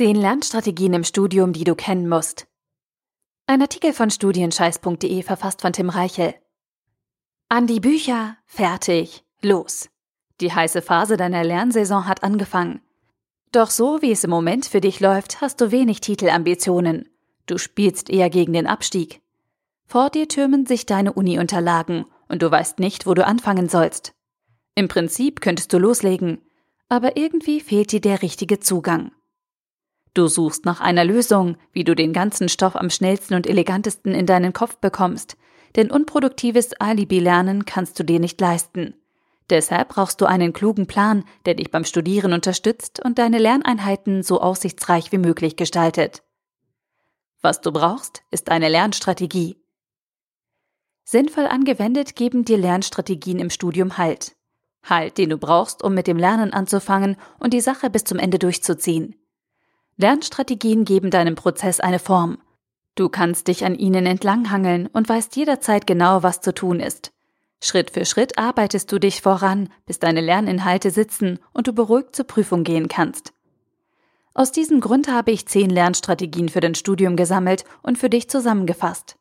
Zehn Lernstrategien im Studium, die du kennen musst. Ein Artikel von studienscheiß.de verfasst von Tim Reichel. An die Bücher, fertig, los. Die heiße Phase deiner Lernsaison hat angefangen. Doch so wie es im Moment für dich läuft, hast du wenig Titelambitionen. Du spielst eher gegen den Abstieg. Vor dir türmen sich deine Uni-Unterlagen und du weißt nicht, wo du anfangen sollst. Im Prinzip könntest du loslegen, aber irgendwie fehlt dir der richtige Zugang. Du suchst nach einer Lösung, wie du den ganzen Stoff am schnellsten und elegantesten in deinen Kopf bekommst, denn unproduktives Alibi-Lernen kannst du dir nicht leisten. Deshalb brauchst du einen klugen Plan, der dich beim Studieren unterstützt und deine Lerneinheiten so aussichtsreich wie möglich gestaltet. Was du brauchst, ist eine Lernstrategie. Sinnvoll angewendet geben dir Lernstrategien im Studium Halt. Halt, den du brauchst, um mit dem Lernen anzufangen und die Sache bis zum Ende durchzuziehen. Lernstrategien geben deinem Prozess eine Form. Du kannst dich an ihnen entlanghangeln und weißt jederzeit genau, was zu tun ist. Schritt für Schritt arbeitest du dich voran, bis deine Lerninhalte sitzen und du beruhigt zur Prüfung gehen kannst. Aus diesem Grund habe ich zehn Lernstrategien für dein Studium gesammelt und für dich zusammengefasst.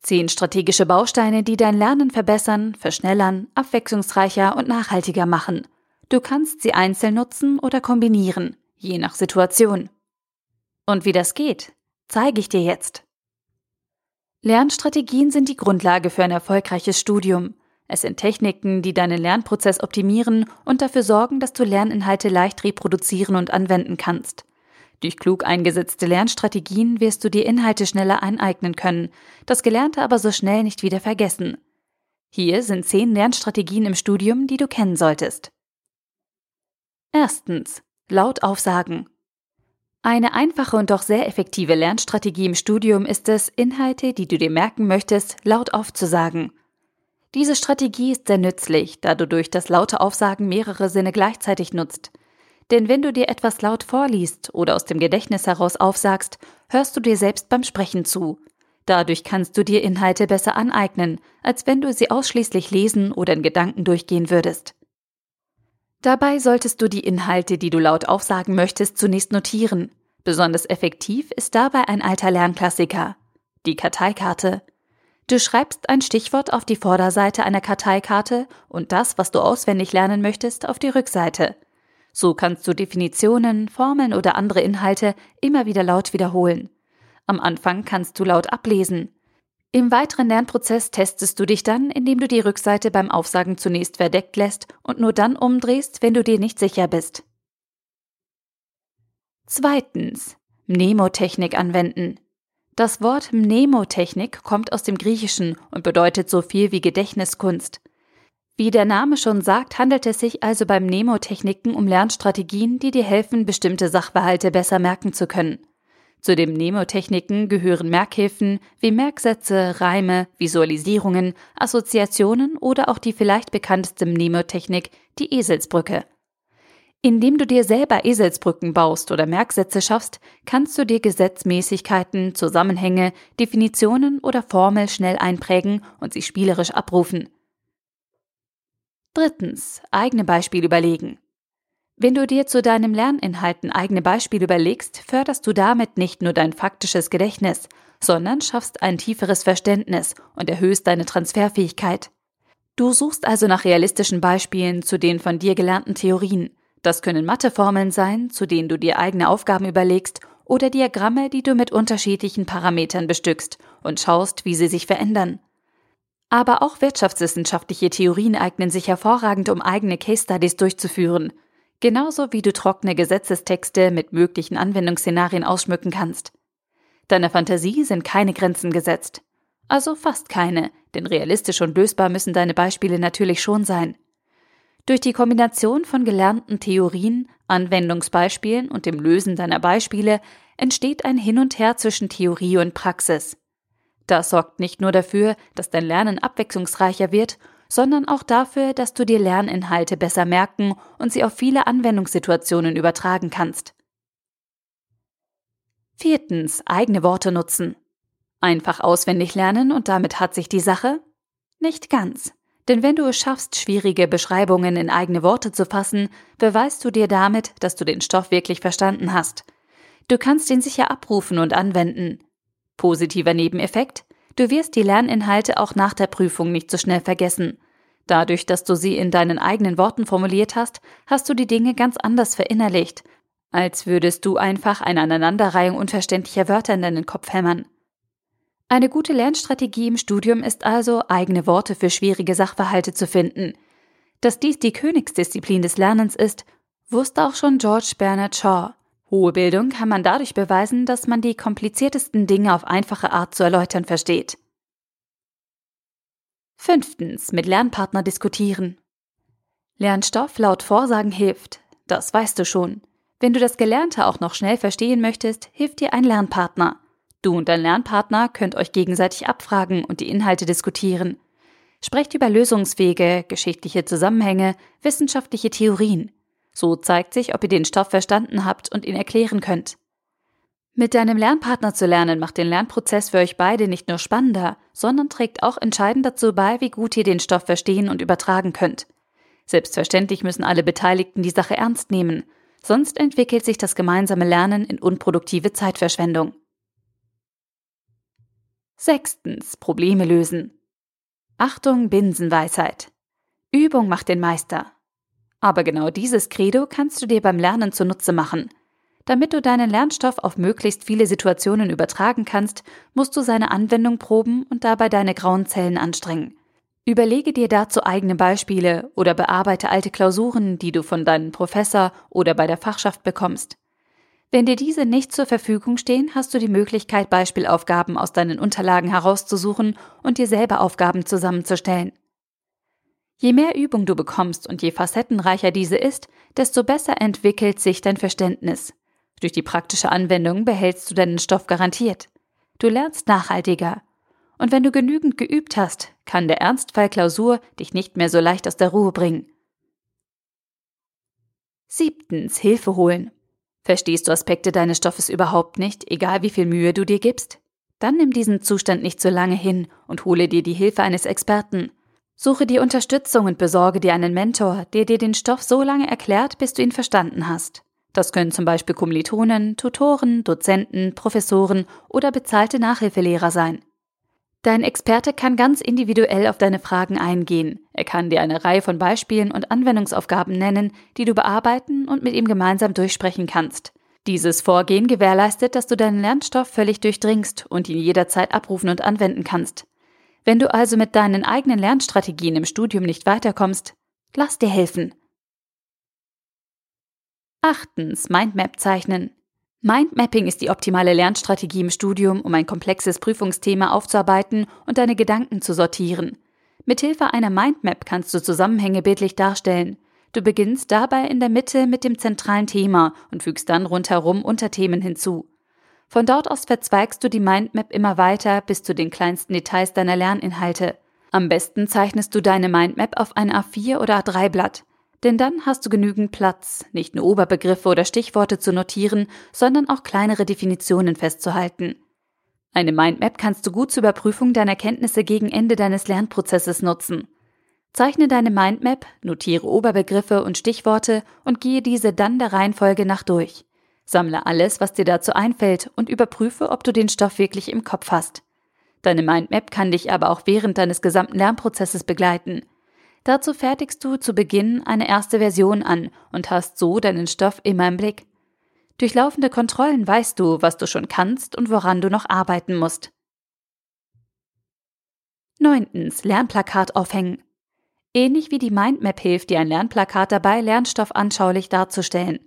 Zehn strategische Bausteine, die dein Lernen verbessern, verschnellern, abwechslungsreicher und nachhaltiger machen. Du kannst sie einzeln nutzen oder kombinieren, je nach Situation. Und wie das geht, zeige ich dir jetzt. Lernstrategien sind die Grundlage für ein erfolgreiches Studium. Es sind Techniken, die deinen Lernprozess optimieren und dafür sorgen, dass du Lerninhalte leicht reproduzieren und anwenden kannst. Durch klug eingesetzte Lernstrategien wirst du dir Inhalte schneller aneignen können, das Gelernte aber so schnell nicht wieder vergessen. Hier sind zehn Lernstrategien im Studium, die du kennen solltest. Erstens. Laut aufsagen. Eine einfache und doch sehr effektive Lernstrategie im Studium ist es, Inhalte, die du dir merken möchtest, laut aufzusagen. Diese Strategie ist sehr nützlich, da du durch das laute Aufsagen mehrere Sinne gleichzeitig nutzt. Denn wenn du dir etwas laut vorliest oder aus dem Gedächtnis heraus aufsagst, hörst du dir selbst beim Sprechen zu. Dadurch kannst du dir Inhalte besser aneignen, als wenn du sie ausschließlich lesen oder in Gedanken durchgehen würdest. Dabei solltest du die Inhalte, die du laut aufsagen möchtest, zunächst notieren. Besonders effektiv ist dabei ein alter Lernklassiker, die Karteikarte. Du schreibst ein Stichwort auf die Vorderseite einer Karteikarte und das, was du auswendig lernen möchtest, auf die Rückseite. So kannst du Definitionen, Formeln oder andere Inhalte immer wieder laut wiederholen. Am Anfang kannst du laut ablesen. Im weiteren Lernprozess testest du dich dann, indem du die Rückseite beim Aufsagen zunächst verdeckt lässt und nur dann umdrehst, wenn du dir nicht sicher bist. Zweitens. Mnemotechnik anwenden. Das Wort Mnemotechnik kommt aus dem Griechischen und bedeutet so viel wie Gedächtniskunst. Wie der Name schon sagt, handelt es sich also bei Mnemotechniken um Lernstrategien, die dir helfen, bestimmte Sachverhalte besser merken zu können. Zu den Mnemotechniken gehören Merkhilfen wie Merksätze, Reime, Visualisierungen, Assoziationen oder auch die vielleicht bekannteste Mnemotechnik, die Eselsbrücke. Indem du dir selber Eselsbrücken baust oder Merksätze schaffst, kannst du dir Gesetzmäßigkeiten, Zusammenhänge, Definitionen oder Formel schnell einprägen und sie spielerisch abrufen. Drittens. Eigene Beispiele überlegen. Wenn du dir zu deinem Lerninhalten eigene Beispiele überlegst, förderst du damit nicht nur dein faktisches Gedächtnis, sondern schaffst ein tieferes Verständnis und erhöhst deine Transferfähigkeit. Du suchst also nach realistischen Beispielen zu den von dir gelernten Theorien. Das können Matheformeln sein, zu denen du dir eigene Aufgaben überlegst, oder Diagramme, die du mit unterschiedlichen Parametern bestückst und schaust, wie sie sich verändern. Aber auch wirtschaftswissenschaftliche Theorien eignen sich hervorragend, um eigene Case Studies durchzuführen. Genauso wie du trockene Gesetzestexte mit möglichen Anwendungsszenarien ausschmücken kannst. Deiner Fantasie sind keine Grenzen gesetzt. Also fast keine, denn realistisch und lösbar müssen deine Beispiele natürlich schon sein. Durch die Kombination von gelernten Theorien, Anwendungsbeispielen und dem Lösen deiner Beispiele entsteht ein Hin und Her zwischen Theorie und Praxis. Das sorgt nicht nur dafür, dass dein Lernen abwechslungsreicher wird sondern auch dafür, dass du dir Lerninhalte besser merken und sie auf viele Anwendungssituationen übertragen kannst. Viertens. Eigene Worte nutzen. Einfach auswendig lernen und damit hat sich die Sache? Nicht ganz. Denn wenn du es schaffst, schwierige Beschreibungen in eigene Worte zu fassen, beweist du dir damit, dass du den Stoff wirklich verstanden hast. Du kannst ihn sicher abrufen und anwenden. Positiver Nebeneffekt? Du wirst die Lerninhalte auch nach der Prüfung nicht so schnell vergessen. Dadurch, dass du sie in deinen eigenen Worten formuliert hast, hast du die Dinge ganz anders verinnerlicht, als würdest du einfach eine Aneinanderreihung unverständlicher Wörter in deinen Kopf hämmern. Eine gute Lernstrategie im Studium ist also, eigene Worte für schwierige Sachverhalte zu finden. Dass dies die Königsdisziplin des Lernens ist, wusste auch schon George Bernard Shaw. Hohe Bildung kann man dadurch beweisen, dass man die kompliziertesten Dinge auf einfache Art zu erläutern versteht. Fünftens. Mit Lernpartner diskutieren. Lernstoff laut Vorsagen hilft. Das weißt du schon. Wenn du das Gelernte auch noch schnell verstehen möchtest, hilft dir ein Lernpartner. Du und dein Lernpartner könnt euch gegenseitig abfragen und die Inhalte diskutieren. Sprecht über Lösungswege, geschichtliche Zusammenhänge, wissenschaftliche Theorien. So zeigt sich, ob ihr den Stoff verstanden habt und ihn erklären könnt. Mit deinem Lernpartner zu lernen macht den Lernprozess für euch beide nicht nur spannender, sondern trägt auch entscheidend dazu bei, wie gut ihr den Stoff verstehen und übertragen könnt. Selbstverständlich müssen alle Beteiligten die Sache ernst nehmen, sonst entwickelt sich das gemeinsame Lernen in unproduktive Zeitverschwendung. Sechstens. Probleme lösen. Achtung, Binsenweisheit. Übung macht den Meister. Aber genau dieses Credo kannst du dir beim Lernen zunutze machen. Damit du deinen Lernstoff auf möglichst viele Situationen übertragen kannst, musst du seine Anwendung proben und dabei deine grauen Zellen anstrengen. Überlege dir dazu eigene Beispiele oder bearbeite alte Klausuren, die du von deinem Professor oder bei der Fachschaft bekommst. Wenn dir diese nicht zur Verfügung stehen, hast du die Möglichkeit, Beispielaufgaben aus deinen Unterlagen herauszusuchen und dir selber Aufgaben zusammenzustellen. Je mehr Übung du bekommst und je facettenreicher diese ist, desto besser entwickelt sich dein Verständnis. Durch die praktische Anwendung behältst du deinen Stoff garantiert. Du lernst nachhaltiger. Und wenn du genügend geübt hast, kann der Ernstfall Klausur dich nicht mehr so leicht aus der Ruhe bringen. Siebtens, Hilfe holen. Verstehst du Aspekte deines Stoffes überhaupt nicht, egal wie viel Mühe du dir gibst? Dann nimm diesen Zustand nicht so lange hin und hole dir die Hilfe eines Experten. Suche dir Unterstützung und besorge dir einen Mentor, der dir den Stoff so lange erklärt, bis du ihn verstanden hast. Das können zum Beispiel Kommilitonen, Tutoren, Dozenten, Professoren oder bezahlte Nachhilfelehrer sein. Dein Experte kann ganz individuell auf deine Fragen eingehen. Er kann dir eine Reihe von Beispielen und Anwendungsaufgaben nennen, die du bearbeiten und mit ihm gemeinsam durchsprechen kannst. Dieses Vorgehen gewährleistet, dass du deinen Lernstoff völlig durchdringst und ihn jederzeit abrufen und anwenden kannst. Wenn du also mit deinen eigenen Lernstrategien im Studium nicht weiterkommst, lass dir helfen. Achtens, Mindmap zeichnen. Mindmapping ist die optimale Lernstrategie im Studium, um ein komplexes Prüfungsthema aufzuarbeiten und deine Gedanken zu sortieren. Mithilfe einer Mindmap kannst du Zusammenhänge bildlich darstellen. Du beginnst dabei in der Mitte mit dem zentralen Thema und fügst dann rundherum Unterthemen hinzu. Von dort aus verzweigst du die Mindmap immer weiter bis zu den kleinsten Details deiner Lerninhalte. Am besten zeichnest du deine Mindmap auf ein A4 oder A3-Blatt. Denn dann hast du genügend Platz, nicht nur Oberbegriffe oder Stichworte zu notieren, sondern auch kleinere Definitionen festzuhalten. Eine Mindmap kannst du gut zur Überprüfung deiner Kenntnisse gegen Ende deines Lernprozesses nutzen. Zeichne deine Mindmap, notiere Oberbegriffe und Stichworte und gehe diese dann der Reihenfolge nach durch. Sammle alles, was dir dazu einfällt und überprüfe, ob du den Stoff wirklich im Kopf hast. Deine Mindmap kann dich aber auch während deines gesamten Lernprozesses begleiten. Dazu fertigst du zu Beginn eine erste Version an und hast so deinen Stoff immer im Blick. Durch laufende Kontrollen weißt du, was du schon kannst und woran du noch arbeiten musst. Neuntens, Lernplakat aufhängen. Ähnlich wie die Mindmap hilft dir ein Lernplakat dabei, Lernstoff anschaulich darzustellen.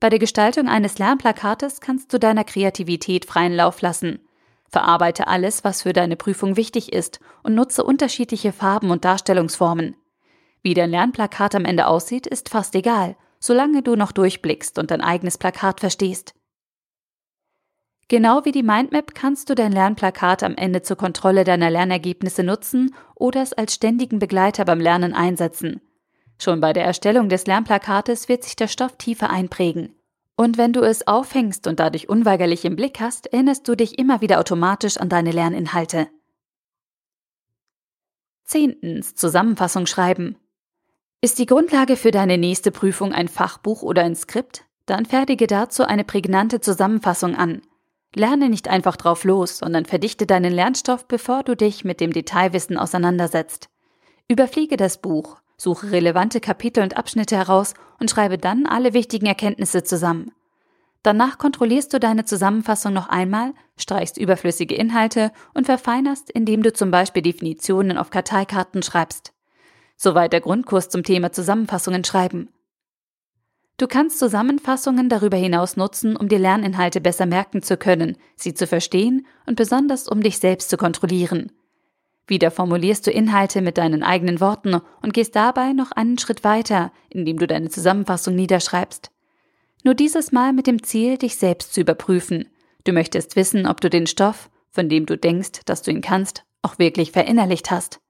Bei der Gestaltung eines Lernplakates kannst du deiner Kreativität freien Lauf lassen. Verarbeite alles, was für deine Prüfung wichtig ist und nutze unterschiedliche Farben und Darstellungsformen. Wie dein Lernplakat am Ende aussieht, ist fast egal, solange du noch durchblickst und dein eigenes Plakat verstehst. Genau wie die Mindmap kannst du dein Lernplakat am Ende zur Kontrolle deiner Lernergebnisse nutzen oder es als ständigen Begleiter beim Lernen einsetzen. Schon bei der Erstellung des Lernplakates wird sich der Stoff tiefer einprägen. Und wenn du es aufhängst und dadurch unweigerlich im Blick hast, erinnerst du dich immer wieder automatisch an deine Lerninhalte. Zehntens. Zusammenfassung schreiben. Ist die Grundlage für deine nächste Prüfung ein Fachbuch oder ein Skript? Dann fertige dazu eine prägnante Zusammenfassung an. Lerne nicht einfach drauf los, sondern verdichte deinen Lernstoff, bevor du dich mit dem Detailwissen auseinandersetzt. Überfliege das Buch, suche relevante Kapitel und Abschnitte heraus und schreibe dann alle wichtigen Erkenntnisse zusammen. Danach kontrollierst du deine Zusammenfassung noch einmal, streichst überflüssige Inhalte und verfeinerst, indem du zum Beispiel Definitionen auf Karteikarten schreibst. Soweit der Grundkurs zum Thema Zusammenfassungen schreiben. Du kannst Zusammenfassungen darüber hinaus nutzen, um die Lerninhalte besser merken zu können, sie zu verstehen und besonders um dich selbst zu kontrollieren. Wieder formulierst du Inhalte mit deinen eigenen Worten und gehst dabei noch einen Schritt weiter, indem du deine Zusammenfassung niederschreibst. Nur dieses Mal mit dem Ziel, dich selbst zu überprüfen. Du möchtest wissen, ob du den Stoff, von dem du denkst, dass du ihn kannst, auch wirklich verinnerlicht hast.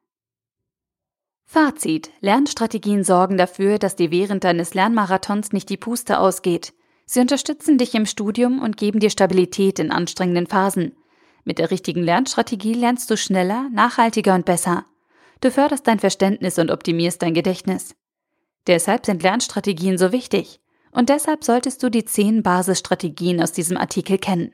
Fazit. Lernstrategien sorgen dafür, dass dir während deines Lernmarathons nicht die Puste ausgeht. Sie unterstützen dich im Studium und geben dir Stabilität in anstrengenden Phasen. Mit der richtigen Lernstrategie lernst du schneller, nachhaltiger und besser. Du förderst dein Verständnis und optimierst dein Gedächtnis. Deshalb sind Lernstrategien so wichtig. Und deshalb solltest du die zehn Basisstrategien aus diesem Artikel kennen.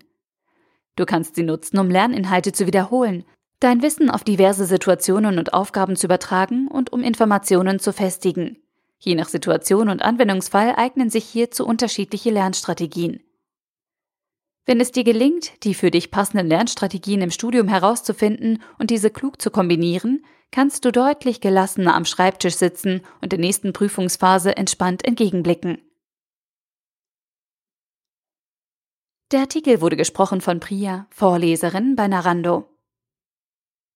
Du kannst sie nutzen, um Lerninhalte zu wiederholen, dein Wissen auf diverse Situationen und Aufgaben zu übertragen und um Informationen zu festigen. Je nach Situation und Anwendungsfall eignen sich hierzu unterschiedliche Lernstrategien. Wenn es dir gelingt, die für dich passenden Lernstrategien im Studium herauszufinden und diese klug zu kombinieren, kannst du deutlich gelassener am Schreibtisch sitzen und der nächsten Prüfungsphase entspannt entgegenblicken. Der Artikel wurde gesprochen von Priya, Vorleserin bei Narando.